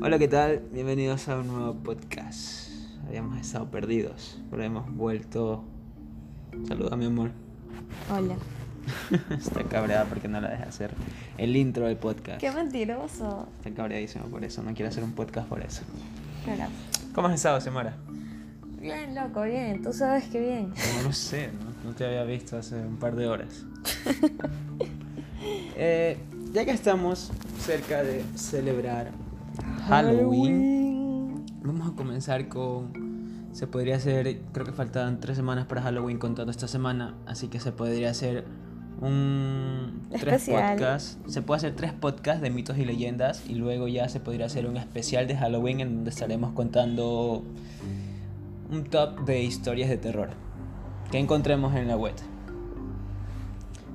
Hola, ¿qué tal? Bienvenidos a un nuevo podcast. Habíamos estado perdidos, pero hemos vuelto. Saluda, mi amor. Hola. Está cabreada porque no la deja hacer el intro del podcast. Qué mentiroso. Está cabreadísimo por eso, no quiere hacer un podcast por eso. Claro. ¿Cómo has estado, Semara? Bien, loco, bien. Tú sabes que bien. No lo sé, ¿no? No te había visto hace un par de horas. Eh, ya que estamos cerca de celebrar Halloween, vamos a comenzar con. Se podría hacer. Creo que faltan tres semanas para Halloween contando esta semana. Así que se podría hacer un. Tres Especial. podcasts. Se puede hacer tres podcasts de mitos y leyendas. Y luego ya se podría hacer un especial de Halloween en donde estaremos contando un top de historias de terror que encontremos en la web.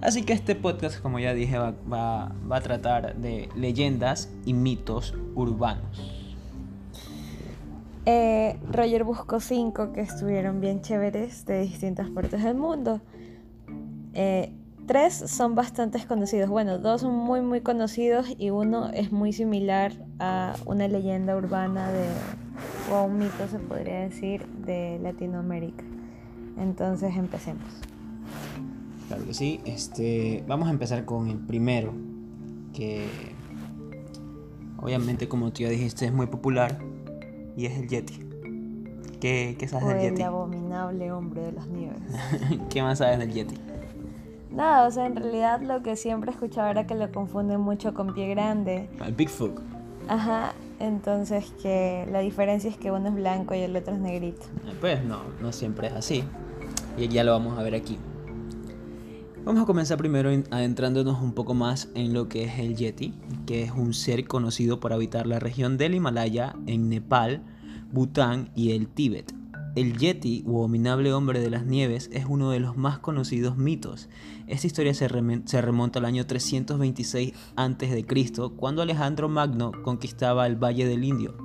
Así que este podcast, como ya dije, va, a tratar de leyendas y mitos urbanos. Eh, Roger buscó cinco que estuvieron bien chéveres de distintas partes del mundo. Eh, tres son bastante conocidos. Bueno, dos son muy muy conocidos y uno es muy similar a una leyenda urbana de o un mito se podría decir de Latinoamérica. Entonces empecemos. Claro que sí. Este, vamos a empezar con el primero, que obviamente, como tú ya dijiste, es muy popular y es el Yeti. ¿Qué, qué O sabes del el Yeti? abominable hombre de las nieves. ¿Qué más sabes del Yeti? Nada, o sea, en realidad lo que siempre escuchaba era que lo confunden mucho con pie grande. El Bigfoot. Ajá, entonces que la diferencia es que uno es blanco y el otro es negrito. Pues no, no siempre es así. Y ya lo vamos a ver aquí. Vamos a comenzar primero en- adentrándonos un poco más en lo que es el Yeti, que es un ser conocido por habitar la región del Himalaya en Nepal, Bután y el Tíbet. El Yeti, o abominable hombre de las nieves, es uno de los más conocidos mitos. Esta historia se remonta al año 326 a.C., cuando Alejandro Magno conquistaba el Valle del Indio.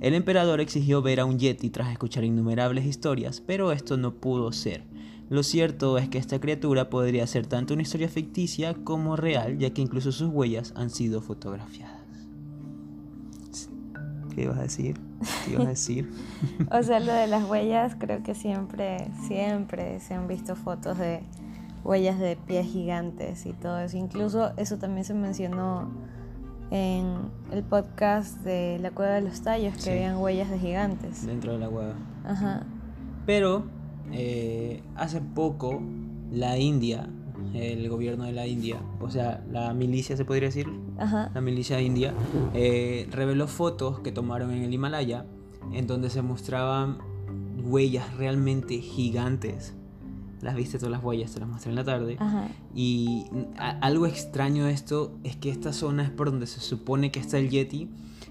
El emperador exigió ver a un yeti tras escuchar innumerables historias, pero esto no pudo ser. Lo cierto es que esta criatura podría ser tanto una historia ficticia como real, ya que incluso sus huellas han sido fotografiadas. ¿Qué ibas a decir? ¿Qué ibas a decir? O sea, lo de las huellas, creo que siempre, siempre se han visto fotos de huellas de pies gigantes y todo eso. Incluso eso también se mencionó en el podcast de La Cueva de los Tallos, que Sí. habían huellas de gigantes. Dentro de la hueva. Ajá. Pero eh, hace poco la India, el gobierno de la India, o sea, la milicia se podría decir, Ajá. la milicia india, eh, reveló fotos que tomaron en el Himalaya en donde se mostraban huellas realmente gigantes. Las viste todas las huellas, te las mostré en la tarde. Ajá. Y algo extraño de esto es que esta zona es por donde se supone que está el Yeti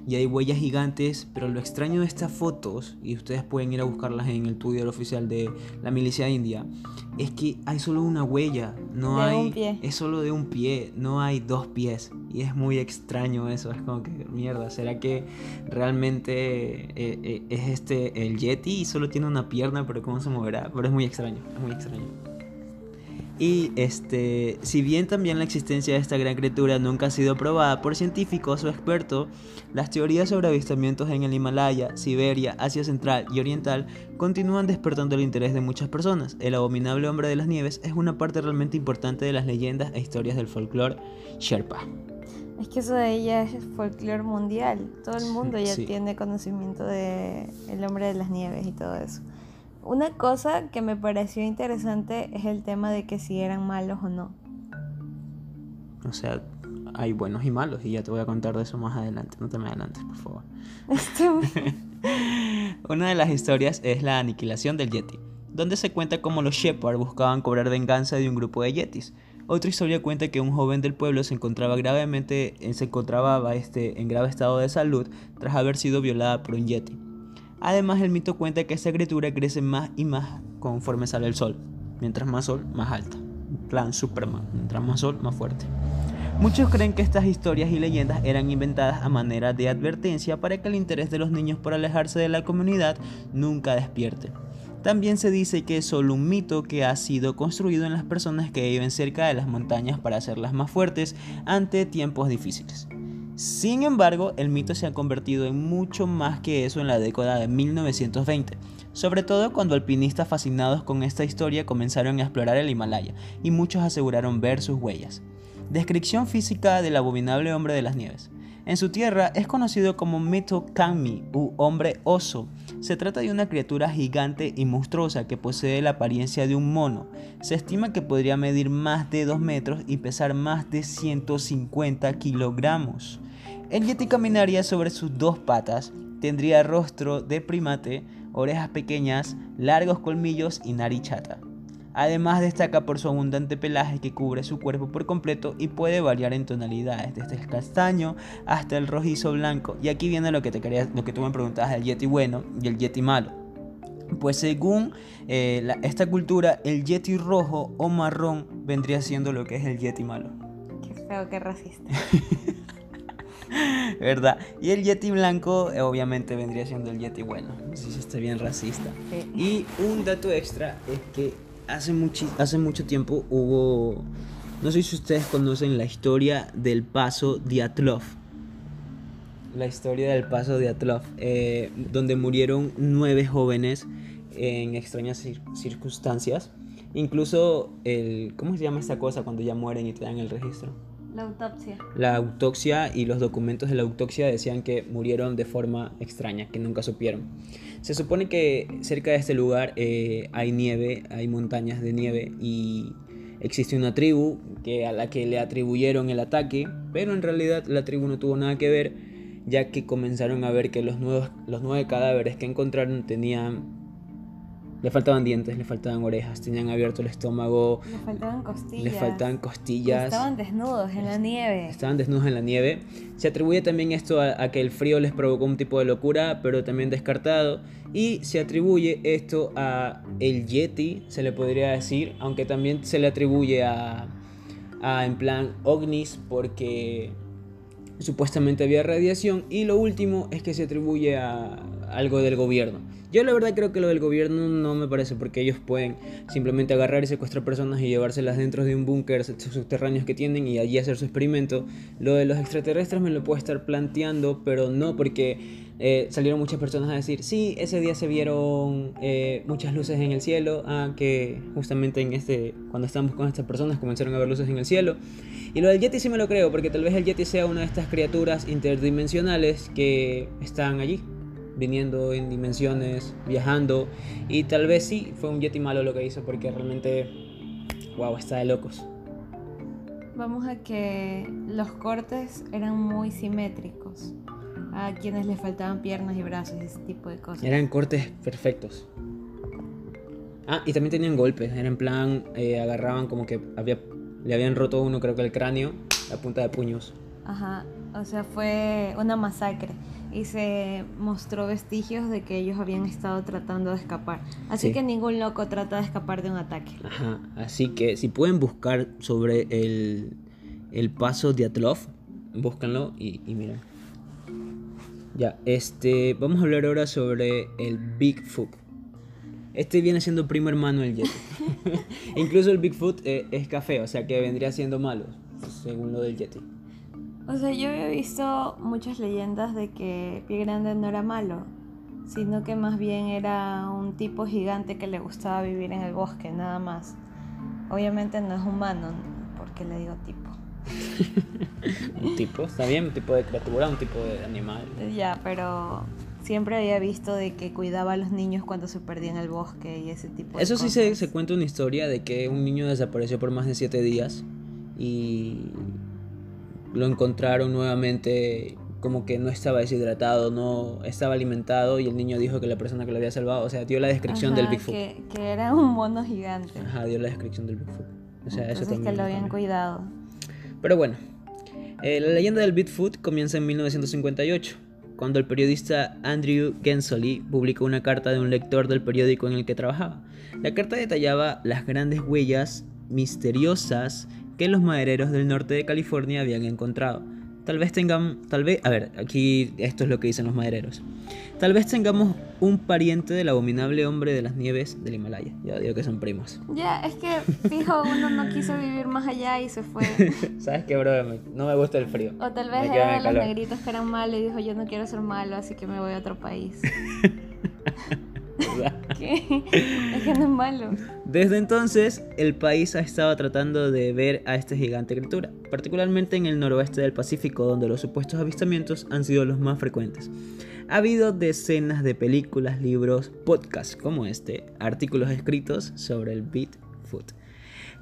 y hay huellas gigantes, pero lo extraño de estas fotos, y ustedes pueden ir a buscarlas en el Twitter oficial de la milicia india, es que hay solo una huella, no De hay un pie. es solo de un pie, no hay dos pies y es muy extraño eso, es como que mierda, ¿será que realmente eh, eh, es este el Yeti y solo tiene una pierna, pero cómo se moverá? Pero es muy extraño, es muy extraño. Y este, si bien también la existencia de esta gran criatura nunca ha sido probada por científicos o expertos, las teorías sobre avistamientos en el Himalaya, Siberia, Asia Central y Oriental continúan despertando el interés de muchas personas. El abominable hombre de las nieves es una parte realmente importante de las leyendas e historias del folclore Sherpa. Es que eso de ella es folclore mundial. Todo el mundo ya Sí. tiene conocimiento de el hombre de las nieves y todo eso. Una cosa que me pareció interesante es el tema de que si eran malos o no. O sea, hay buenos y malos y ya te voy a contar de eso más adelante. No te me adelantes, por favor. Una de las historias es la aniquilación del Yeti, donde se cuenta cómo los Shepard buscaban cobrar venganza de un grupo de Yetis. Otra historia cuenta que un joven del pueblo se encontraba gravemente eh, se encontraba este, en grave estado de salud tras haber sido violada por un Yeti. Además, el mito cuenta que esta criatura crece más y más conforme sale el sol. Mientras más sol, más alta. Plan Superman. Mientras más sol, más fuerte. Muchos creen que estas historias y leyendas eran inventadas a manera de advertencia para que el interés de los niños por alejarse de la comunidad nunca despierte. También se dice que es solo un mito que ha sido construido en las personas que viven cerca de las montañas para hacerlas más fuertes ante tiempos difíciles. Sin embargo, el mito se ha convertido en mucho más que eso en la década de 1920, sobre todo cuando alpinistas fascinados con esta historia comenzaron a explorar el Himalaya y muchos aseguraron ver sus huellas. Descripción física del abominable hombre de las nieves. En su tierra es conocido como Mito Kanmi u hombre oso. Se trata de una criatura gigante y monstruosa que posee la apariencia de un mono. Se estima que podría medir más de 2 metros y pesar más de 150 kilogramos. El yeti caminaría sobre sus dos patas, tendría rostro de primate, orejas pequeñas, largos colmillos y nariz chata. Además destaca por su abundante pelaje que cubre su cuerpo por completo y puede variar en tonalidades, desde el castaño hasta el rojizo blanco. Y aquí viene lo que, te quería, lo que tú me preguntabas del yeti bueno y el yeti malo. Pues según eh, esta cultura, el yeti rojo o marrón vendría siendo lo que es el yeti malo. Qué feo, qué racista. ¿Verdad? Y el Yeti blanco eh, obviamente vendría siendo el Yeti bueno. Si se está bien racista. Y un dato extra es que hace, hace mucho tiempo hubo... No sé si ustedes conocen la historia del paso Diatlov. La historia del paso Diatlov, eh, donde murieron nueve jóvenes en extrañas circunstancias. Incluso el... ¿Cómo se llama esta cosa cuando ya mueren y te dan el registro? La autopsia. La autopsia y los documentos de la autopsia decían que murieron de forma extraña, que nunca supieron. Se supone que cerca de este lugar eh, hay nieve, hay montañas de nieve y existe una tribu que a la que le atribuyeron el ataque, pero en realidad la tribu no tuvo nada que ver, ya que comenzaron a ver que los, nuevos, los nueve cadáveres que encontraron tenían le faltaban dientes, le faltaban orejas, tenían abierto el estómago. Le faltaban costillas. Le faltaban costillas. Estaban desnudos en la nieve. Estaban desnudos en la nieve. Se atribuye también esto a, que el frío les provocó un tipo de locura, pero también descartado. Y se atribuye esto a el Yeti, se le podría decir, aunque también se le atribuye a, a en plan ovnis, porque supuestamente había radiación. Y lo último es que se atribuye a algo del gobierno. Yo la verdad creo que lo del gobierno no me parece porque ellos pueden simplemente agarrar y secuestrar personas y llevárselas dentro de un búnker subterráneo que tienen y allí hacer su experimento. Lo de los extraterrestres me lo puedo estar planteando, pero no porque eh, salieron muchas personas a decir, sí, ese día se vieron eh, muchas luces en el cielo, ah, que justamente en este, cuando estábamos con estas personas comenzaron a ver luces en el cielo. Y lo del Yeti sí me lo creo, porque tal vez el Yeti sea una de estas criaturas interdimensionales que están allí viniendo en dimensiones, viajando. Y tal vez sí fue un Yeti malo lo que hizo porque realmente, wow, está de locos. Vamos a que los cortes eran muy simétricos. A quienes les faltaban piernas y brazos y ese tipo de cosas. Eran cortes perfectos. Ah, y también tenían golpes. Era en plan, eh, agarraban como que había, le habían roto uno, creo que el cráneo, a punta de puños. Ajá, o sea, fue una masacre y se mostró vestigios de que ellos habían estado tratando de escapar. Así que ningún loco trata de escapar de un ataque. Ajá, así que si pueden buscar sobre el, el paso de Atlov, búscanlo y, y miren. Ya, este, vamos a hablar ahora sobre el Bigfoot. Este viene siendo primo hermano del Yeti. Incluso el Bigfoot eh, es café, o sea que vendría siendo malo, según lo del Yeti. O sea, yo he visto muchas leyendas de que Pie Grande no era malo, sino que más bien era un tipo gigante que le gustaba vivir en el bosque, nada más. Obviamente no es humano, porque le digo tipo. un tipo, está bien, un tipo de criatura, un tipo de animal. Ya, pero siempre había visto de que cuidaba a los niños cuando se perdían en el bosque y ese tipo de Eso sí se, se cuenta una historia de que un niño desapareció por más de siete días y lo encontraron nuevamente como que no estaba deshidratado, no estaba alimentado y el niño dijo que la persona que lo había salvado, o sea, dio la descripción del Bigfoot. Que, que, era un mono gigante. Ajá, dio la descripción del Bigfoot. O sea, eso también. que lo habían cuidado. Pero bueno, eh, la leyenda del Bigfoot comienza en 1958, cuando el periodista Andrew Gensoli publicó una carta de un lector del periódico en el que trabajaba. La carta detallaba las grandes huellas misteriosas que los madereros del norte de California habían encontrado. Tal vez tengamos, tal vez, a ver, aquí esto es lo que dicen los madereros. Tal vez tengamos un pariente del abominable hombre de las nieves del Himalaya. Ya digo que son primos. Ya, es que fijo, uno no quiso vivir más allá y se fue. ¿Sabes qué, bro? No me gusta el frío. O tal vez eran los negritos que eran malos y dijo, yo no quiero ser malo, así que me voy a otro país. ¿Qué? Es que no es malo. Desde entonces, el país ha estado tratando de ver a esta gigante criatura, particularmente en el noroeste del Pacífico, donde los supuestos avistamientos han sido los más frecuentes. Ha habido decenas de películas, libros, podcasts como este, artículos escritos sobre el Bigfoot.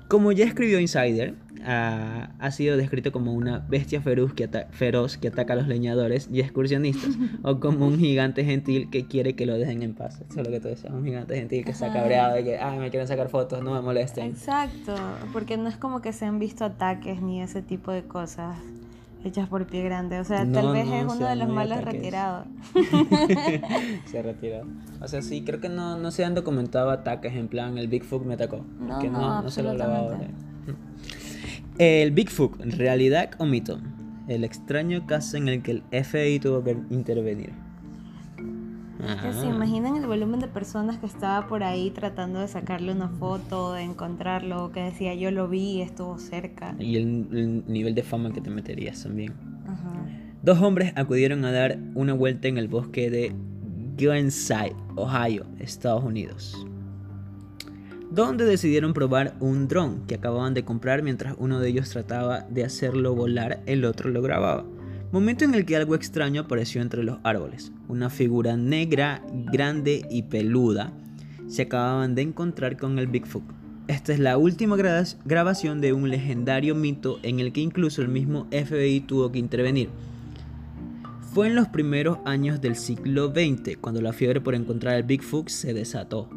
Como ya escribió Insider, ha, sido descrito como una bestia feroz que, feroz que ataca a los leñadores y excursionistas, o como un gigante gentil que quiere que lo dejen en paz. Eso es lo que tú decías, un gigante gentil que está cabreado y que, ay, me quieren sacar fotos, no me molesten. Exacto, porque no es como que se han visto ataques ni ese tipo de cosas hechas por pie grande. O sea, tal vez es uno de los malos retirados. se ha retirado. O sea, sí, creo que no, no se han documentado ataques en plan el Bigfoot me atacó. No, que no, no, se lo grabado. El Bigfoot, ¿realidad o mito? El extraño caso en el que el FBI tuvo que intervenir. Que se imaginan el volumen de personas que estaba por ahí tratando de sacarle una foto, de encontrarlo, que decía yo lo vi, estuvo cerca. Y el, nivel de fama que te meterías también. Dos hombres acudieron a dar una vuelta en el bosque de Glenside, Ohio, Estados Unidos donde decidieron probar un dron que acababan de comprar mientras uno de ellos trataba de hacerlo volar, el otro lo grababa. Momento en el que algo extraño apareció entre los árboles. Una figura negra, grande y peluda se acababan de encontrar con el Bigfoot. Esta es la última grabación de un legendario mito en el que incluso el mismo FBI tuvo que intervenir. Fue en los primeros años del siglo XX cuando la fiebre por encontrar el Bigfoot se desató.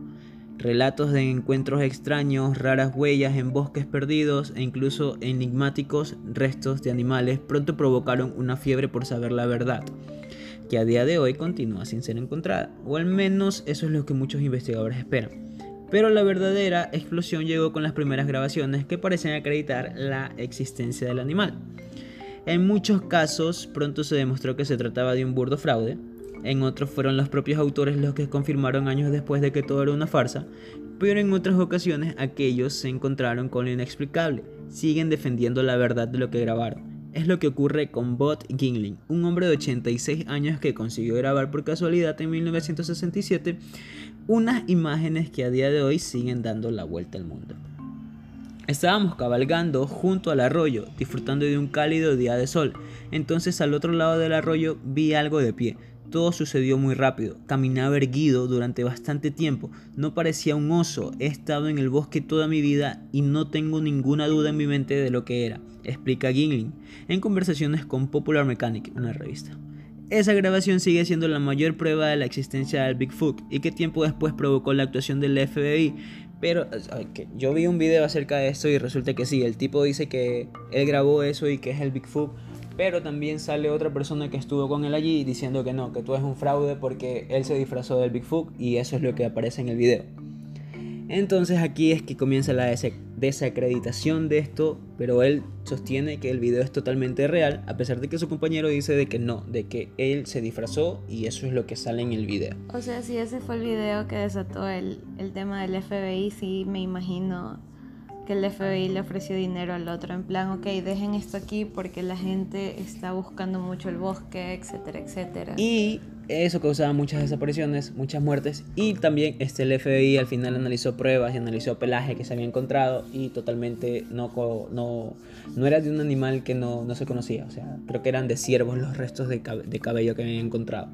Relatos de encuentros extraños, raras huellas en bosques perdidos e incluso enigmáticos restos de animales pronto provocaron una fiebre por saber la verdad, que a día de hoy continúa sin ser encontrada, o al menos eso es lo que muchos investigadores esperan. Pero la verdadera explosión llegó con las primeras grabaciones que parecen acreditar la existencia del animal. En muchos casos pronto se demostró que se trataba de un burdo fraude, en otros fueron los propios autores los que confirmaron años después de que todo era una farsa, pero en otras ocasiones aquellos se encontraron con lo inexplicable, siguen defendiendo la verdad de lo que grabaron. Es lo que ocurre con Bot Gingling, un hombre de 86 años que consiguió grabar por casualidad en 1967 unas imágenes que a día de hoy siguen dando la vuelta al mundo. Estábamos cabalgando junto al arroyo, disfrutando de un cálido día de sol. Entonces al otro lado del arroyo vi algo de pie, todo sucedió muy rápido. Caminaba erguido durante bastante tiempo. No parecía un oso. He estado en el bosque toda mi vida y no tengo ninguna duda en mi mente de lo que era, explica Gingling en conversaciones con Popular Mechanic, una revista. Esa grabación sigue siendo la mayor prueba de la existencia del Bigfoot y que tiempo después provocó la actuación del FBI. Pero yo vi un video acerca de esto y resulta que sí, el tipo dice que él grabó eso y que es el Bigfoot pero también sale otra persona que estuvo con él allí diciendo que no, que tú eres un fraude porque él se disfrazó del Bigfoot y eso es lo que aparece en el video. Entonces aquí es que comienza la desacreditación de esto, pero él sostiene que el video es totalmente real, a pesar de que su compañero dice de que no, de que él se disfrazó y eso es lo que sale en el video. O sea, si ese fue el video que desató el, el tema del FBI, sí me imagino que el FBI le ofreció dinero al otro, en plan, ok, dejen esto aquí porque la gente está buscando mucho el bosque, etcétera, etcétera. Y eso causaba muchas desapariciones, muchas muertes, y también este, el FBI al final analizó pruebas y analizó pelaje que se había encontrado y totalmente no, no, no era de un animal que no, no se conocía, o sea, creo que eran de ciervos los restos de, de cabello que habían encontrado.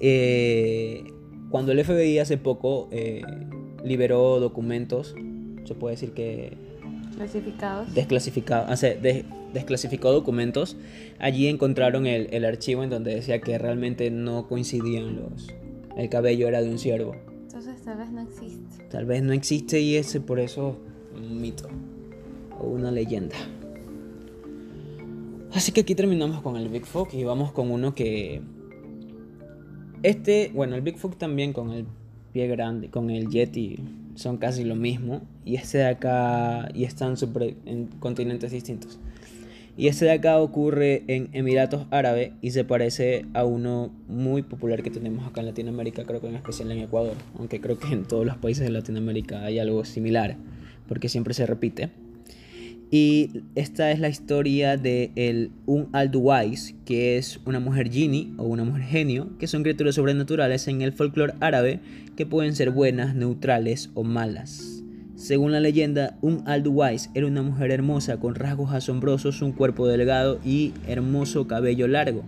Eh, cuando el FBI hace poco eh, liberó documentos se puede decir que... Clasificados. Desclasificados, o sea, desclasificó documentos. Allí encontraron el, el, archivo en donde decía que realmente no coincidían los... El cabello era de un ciervo. Entonces tal vez no existe. Tal vez no existe y ese por eso un mito o una leyenda. Así que aquí terminamos con el Bigfoot y vamos con uno que... Este, bueno, el Bigfoot también con el pie grande, con el Yeti son casi lo mismo y este de acá y están super en continentes distintos. Y este de acá ocurre en Emiratos Árabes y se parece a uno muy popular que tenemos acá en Latinoamérica, creo que en especial en Ecuador, aunque creo que en todos los países de Latinoamérica hay algo similar, porque siempre se repite. Y esta es la historia de el Un Alduwais, que es una mujer genie o una mujer genio, que son criaturas sobrenaturales en el folclore árabe que pueden ser buenas, neutrales o malas. Según la leyenda, Un Alduwais era una mujer hermosa con rasgos asombrosos, un cuerpo delgado y hermoso cabello largo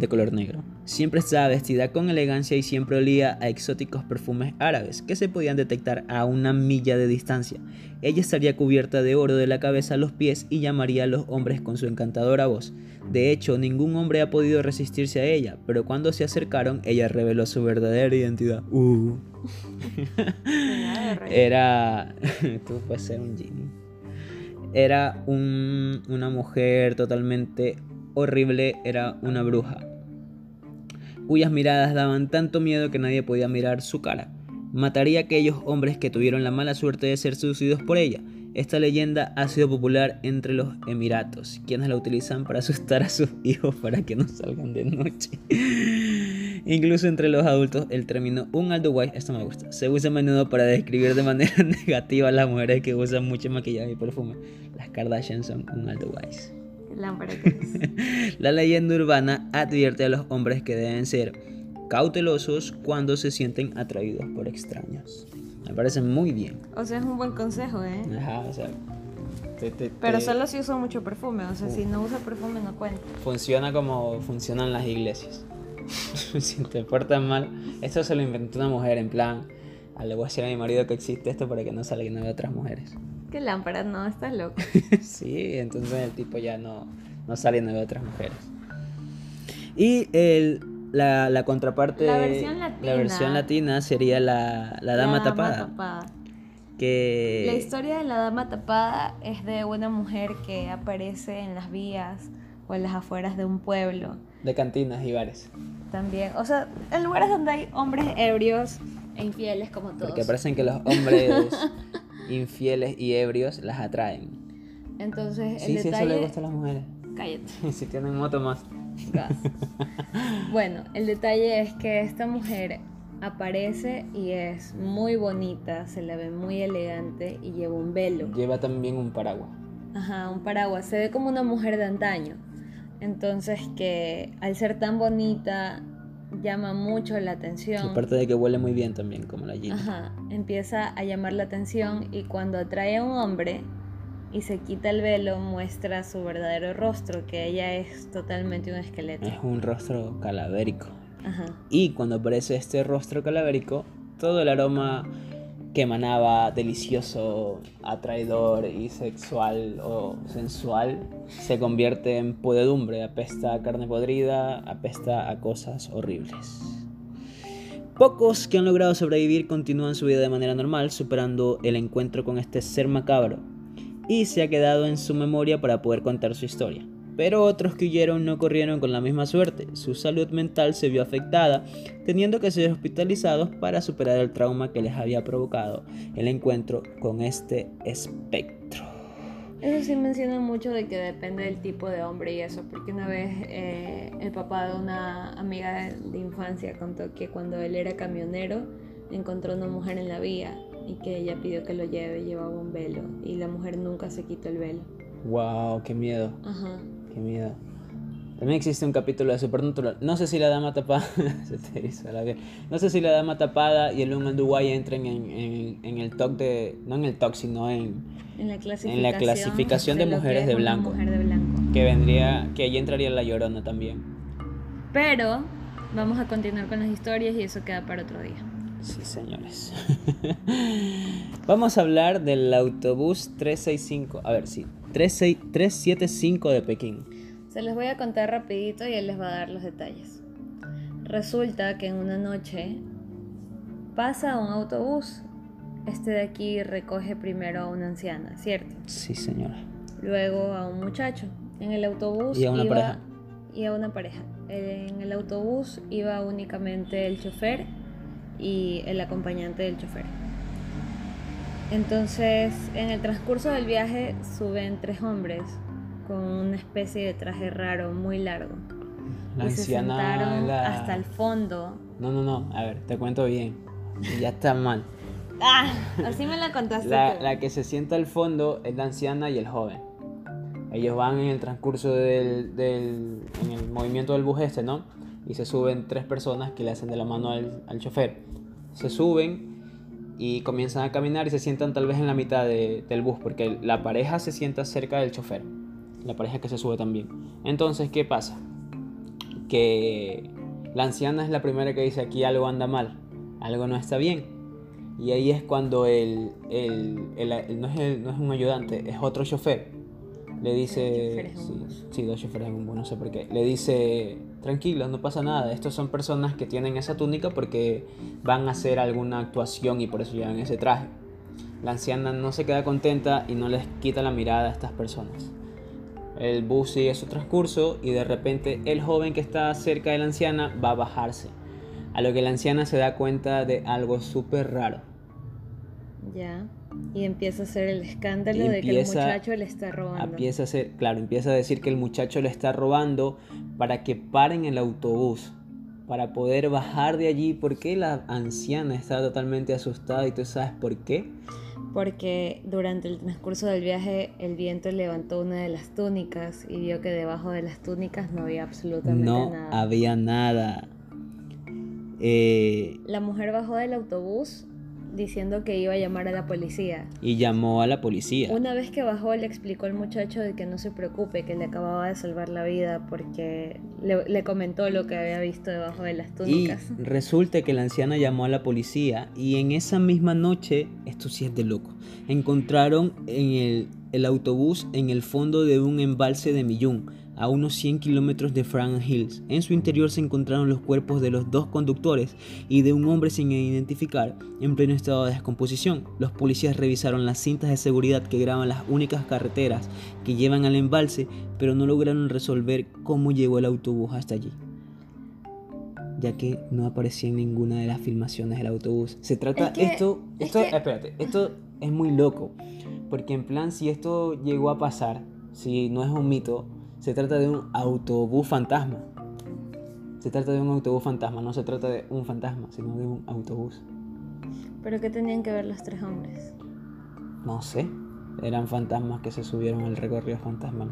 de color negro. Siempre estaba vestida con elegancia y siempre olía a exóticos perfumes árabes que se podían detectar a una milla de distancia. Ella estaría cubierta de oro de la cabeza a los pies y llamaría a los hombres con su encantadora voz. De hecho, ningún hombre ha podido resistirse a ella, pero cuando se acercaron, ella reveló su verdadera identidad. Uh. Era... Tú puedes ser un genie. Era un- una mujer totalmente horrible, era una bruja, cuyas miradas daban tanto miedo que nadie podía mirar su cara. Mataría a aquellos hombres que tuvieron la mala suerte de ser seducidos por ella. Esta leyenda ha sido popular entre los Emiratos, quienes la utilizan para asustar a sus hijos para que no salgan de noche. Incluso entre los adultos, el término un alduwais, esto me gusta, se usa a menudo para describir de manera negativa a las mujeres que usan mucho maquillaje y perfume. Las Kardashian son un alduwais. Qué lámpara que es. La leyenda urbana advierte a los hombres que deben ser cautelosos cuando se sienten atraídos por extraños. Me parece muy bien. O sea, es un buen consejo, ¿eh? Ajá, o sea. te- te- Pero solo si usa mucho perfume, o sea, si no usa perfume no cuenta. Funciona como funcionan las iglesias. si te portas mal, esto se lo inventó una mujer en plan. "Ah, Le voy a decir a mi marido que existe esto para que no salga y no vea otras mujeres. Qué lámpara, no, estás loco. sí, entonces el tipo ya no, no sale ve otras mujeres. Y el, la, la contraparte, La versión la latina. versión latina sería la, la dama tapada. tapada. Que La historia de la dama tapada es de una mujer que aparece en las vías o en las afueras de un pueblo. de cantinas y bares. También, o sea, en lugares donde hay hombres ebrios e infieles como todos. Porque parecen que los hombres infieles y ebrios las atraen. Entonces, el Sí, sí, eso detalle... le gusta a las mujeres. Cállate. si tienen moto más. bueno, el detalle es que esta mujer aparece y es muy bonita, se la ve muy elegante y lleva un velo. Lleva también un paraguas. Ajá, un paraguas. Se ve como una mujer de antaño. Entonces que al ser tan bonita llama mucho la atención. Aparte de que huele muy bien también, como la Gina. Ajá, empieza a llamar la atención y cuando atrae a un hombre y se quita el velo muestra su verdadero rostro, que ella es totalmente un esqueleto. Es un rostro calavérico. Ajá. Y cuando aparece este rostro calavérico, todo el aroma que emanaba delicioso, atraidor y sexual o sensual se convierte en podedumbre, apesta a carne podrida, apesta a cosas horribles. Pocos que han logrado sobrevivir continúan su vida de manera normal, superando el encuentro con este ser macabro, y se ha quedado en su memoria para poder contar su historia. Pero otros que huyeron no corrieron con la misma suerte. Su salud mental se vio afectada, teniendo que ser hospitalizados para superar el trauma que les había provocado el encuentro con este espectro. Eso sí menciona mucho de que depende del tipo de hombre y eso, porque una vez eh, el papá de una amiga de, infancia contó que cuando él era camionero encontró una mujer en la vía y que ella pidió que lo lleve, llevaba un velo y la mujer nunca se quitó el velo. Wow, qué miedo, Ajá. Qué miedo. También existe un capítulo de Supernatural. No sé si la dama tapada. se te hizo la. No sé si la dama tapada y el Lung Dubai entren en, en, en el talk de. No en el talk, sino en. En la clasificación, En la clasificación de mujeres es de blanco. mujer de blanco. Que vendría. Que allí entraría la llorona también. Pero vamos a continuar con las historias y eso queda para otro día. Sí, señores. Vamos a hablar del autobús 365. A ver, sí. 36 375 de Pekín. Se los voy a contar rapidito y él les va a dar los detalles. Resulta que en una noche pasa un autobús. Este de aquí recoge primero a una anciana, ¿cierto? Sí, señora. Luego a un muchacho. En el autobús Y a una iba pareja. y a una pareja. En el autobús iba únicamente el chofer y el acompañante del chofer. Entonces, en el transcurso del viaje suben tres hombres con una especie de traje raro, muy largo. La y se anciana sentaron la- hasta el fondo. No, no, no, a ver, te cuento bien. Ya está mal. ¡Ah! Así me la contaste La, tú. la que se sienta al fondo es la anciana y el joven. Ellos van en el transcurso del, del en el movimiento del bus este, ¿no? Y se suben tres personas que le hacen de la mano al, al chofer. Se suben y comienzan a caminar y se sientan tal vez en la mitad de- del bus, porque la pareja se sienta cerca del chofer. La pareja que se sube también. Entonces, ¿qué pasa? Que la anciana es la primera que dice aquí algo anda mal, algo no está bien. Y ahí es cuando el, el- el- el- no, es el- no es un ayudante, es otro chofer. Le dice... choferes en un sí, bus. sí, dos choferes en un bus, no sé por qué. Le dice, tranquilo, no pasa nada. Estos son personas que tienen esa túnica porque van a hacer alguna actuación y por eso llevan ese traje. La anciana no se queda contenta y no les quita la mirada a estas personas. El bus sigue su transcurso y de repente el joven que está cerca de la anciana va a bajarse. A lo que la anciana se da cuenta de algo súper raro. Ya. Y empieza a hacer el escándalo de que el muchacho le está robando. Empieza a hacer, claro, empieza a decir que el muchacho le está robando para que paren el autobús, para poder bajar de allí. porque la anciana está totalmente asustada y tú sabes por qué? Porque durante el transcurso del viaje el viento levantó una de las túnicas y vio que debajo de las túnicas no había absolutamente No nada. había nada. Eh, La mujer bajó del autobús diciendo que iba a llamar a la policía. y llamó a la policía. Una vez que bajó le explicó al muchacho de que no se preocupe, que le acababa de salvar la vida porque le, le comentó lo que había visto debajo de las Y túnicas. resulta que la anciana llamó a la policía y en esa misma noche, esto sí es de loco, encontraron en el, el autobús en el fondo de un embalse de Millún, a unos 100 kilómetros de Frank Hills. En su interior se encontraron los cuerpos de los dos conductores y de un hombre sin identificar en pleno estado de descomposición. Los policías revisaron las cintas de seguridad que graban las únicas carreteras que llevan al embalse, pero no lograron resolver cómo llegó el autobús hasta allí ya que no aparecía en ninguna de las filmaciones del autobús. Se trata Es que- esto, es esto, que- espérate, esto es muy loco, porque en plan si esto llegó a pasar, si no es un mito, se trata de un autobús fantasma. Se trata de un autobús fantasma, no se trata de un fantasma, sino de un autobús. Pero ¿qué tenían que ver los tres hombres? No sé, eran fantasmas que se subieron al recorrido fantasmal.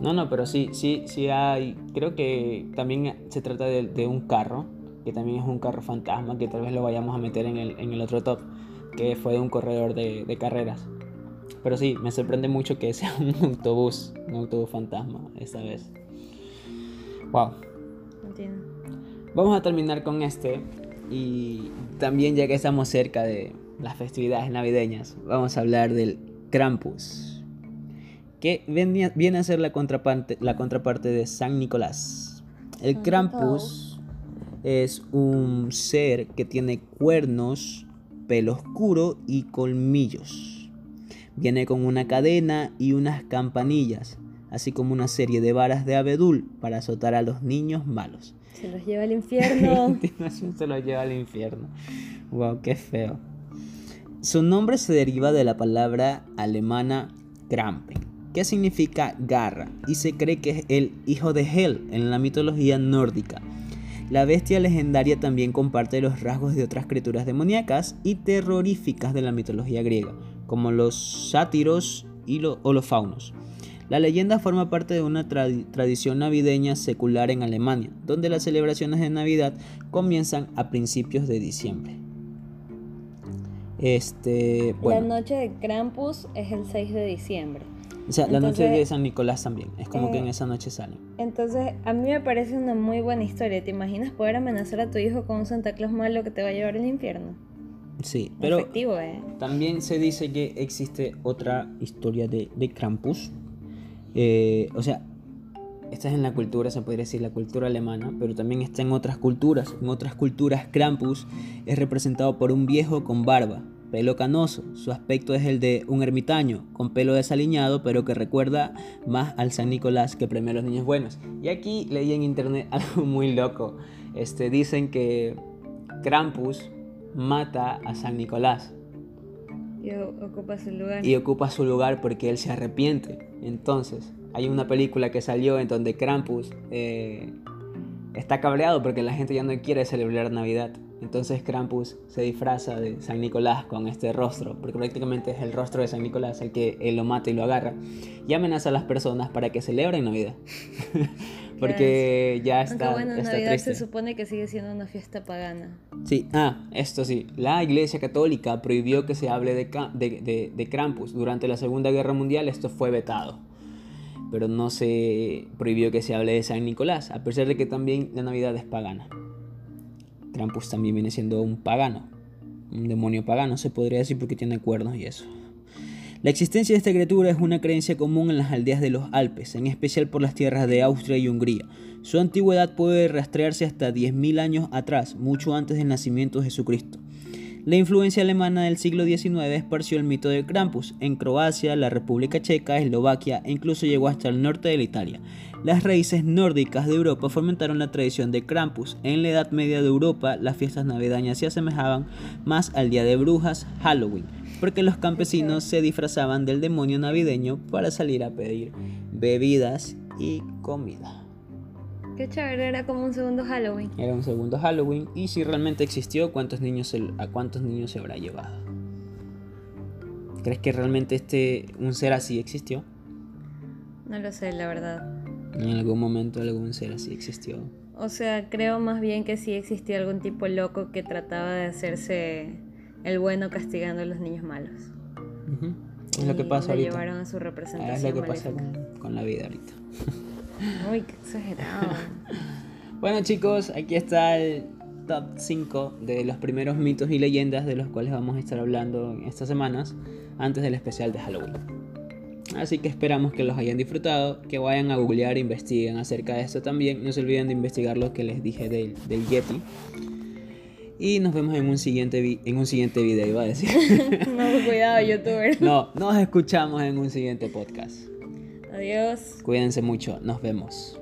No, no, pero sí, sí, sí hay. Creo que también se trata de, de un carro, que también es un carro fantasma, que tal vez lo vayamos a meter en el, en el otro top, que fue de un corredor de, de carreras. Pero sí, me sorprende mucho que sea un autobús, un autobús fantasma esta vez. Wow. Entiendo. Vamos a terminar con este y también ya que estamos cerca de las festividades navideñas, vamos a hablar del Krampus, que viene a ser la contraparte, la contraparte de San Nicolás. El Krampus es un ser que tiene cuernos, pelo oscuro y colmillos. Viene con una cadena y unas campanillas, así como una serie de varas de abedul para azotar a los niños malos. Se los lleva al infierno. continuación se lo lleva al infierno. Wow, qué feo. Su nombre se deriva de la palabra alemana Krampen, que significa garra, y se cree que es el hijo de Hel en la mitología nórdica. La bestia legendaria también comparte los rasgos de otras criaturas demoníacas y terroríficas de la mitología griega, como los sátiros y lo- o los faunos. La leyenda forma parte de una tradi- tradición navideña secular en Alemania, donde las celebraciones de Navidad comienzan a principios de diciembre. Este, La bueno, noche de Krampus es el 6 de diciembre. o sea, la noche entonces- de San Nicolás también, es como que en Eh, esa noche salen. Entonces, a mí me parece una muy buena historia. ¿Te imaginas poder amenazar a tu hijo con un Santa Claus malo que te va a llevar al infierno? Sí, pero Efectivo, ¿eh? También se dice que existe otra historia de, de Krampus. Eh, o sea, esta es en la cultura, se podría decir la cultura alemana, pero también está en otras culturas. En otras culturas, Krampus es representado por un viejo con barba, pelo canoso. Su aspecto es el de un ermitaño, con pelo desaliñado, pero que recuerda más al San Nicolás que premia a los niños buenos. Y aquí leí en internet algo muy loco. Este, dicen que Krampus mata a San Nicolás Y ocupa su lugar. y ocupa su lugar porque él se arrepiente. Entonces, hay una película que salió en donde Krampus eh, está cabreado porque la gente ya no quiere celebrar Navidad. Entonces Krampus se disfraza de San Nicolás con este rostro, porque prácticamente es el rostro de San Nicolás el que él lo mata y lo agarra, y amenaza a las personas para que celebren Navidad. porque ya está, Aunque bueno, está Navidad triste. se supone que sigue siendo una fiesta pagana. Sí, ah, esto sí. La Iglesia Católica prohibió que se hable de, de, de- de Krampus. Durante la Segunda Guerra Mundial esto fue vetado. Pero no se prohibió que se hable de San Nicolás, a pesar de que también la Navidad es pagana. Krampus también viene siendo un pagano. Un demonio pagano, se podría decir, porque tiene cuernos y eso. La existencia de esta criatura es una creencia común en las aldeas de los Alpes, en especial por las tierras de Austria y Hungría. Su antigüedad puede rastrearse hasta 10.000 años atrás, mucho antes del nacimiento de Jesucristo. La influencia alemana del siglo XIX esparció el mito de Krampus en Croacia, la República Checa, Eslovaquia e incluso llegó hasta el norte de la Italia. Las raíces nórdicas de Europa fomentaron la tradición de Krampus. En la Edad Media de Europa, las fiestas navideñas se asemejaban más al Día de Brujas, Halloween, porque los campesinos se disfrazaban del demonio navideño para salir a pedir bebidas y comida. Qué chévere, era como un segundo Halloween. Era un segundo Halloween y si realmente existió, ¿cuántos niños se- ¿a cuántos niños se habrá llevado? ¿Crees que realmente este un ser así existió? No lo sé, la verdad. En algún momento algún ser así existió. O sea, creo más bien que sí existía algún tipo loco que trataba de hacerse el bueno castigando a los niños malos. Ujú. Es lo que Y pasa lo ahorita. llevaron a su Es representación lo que pasa maléfica. con, con la vida ahorita. Uy, qué exagerado. Bueno chicos, aquí está el top 5 de los primeros mitos y leyendas de los cuales vamos a estar hablando en estas semanas antes del especial de Halloween. Así que esperamos que los hayan disfrutado, que vayan a googlear e investiguen acerca de esto también. No se olviden de investigar lo que les dije del, del Yeti. Y nos vemos en un siguiente, en un siguiente video, iba a decir. no, cuidado, youtuber. No, nos escuchamos en un siguiente podcast. Adiós. Cuídense mucho, nos vemos.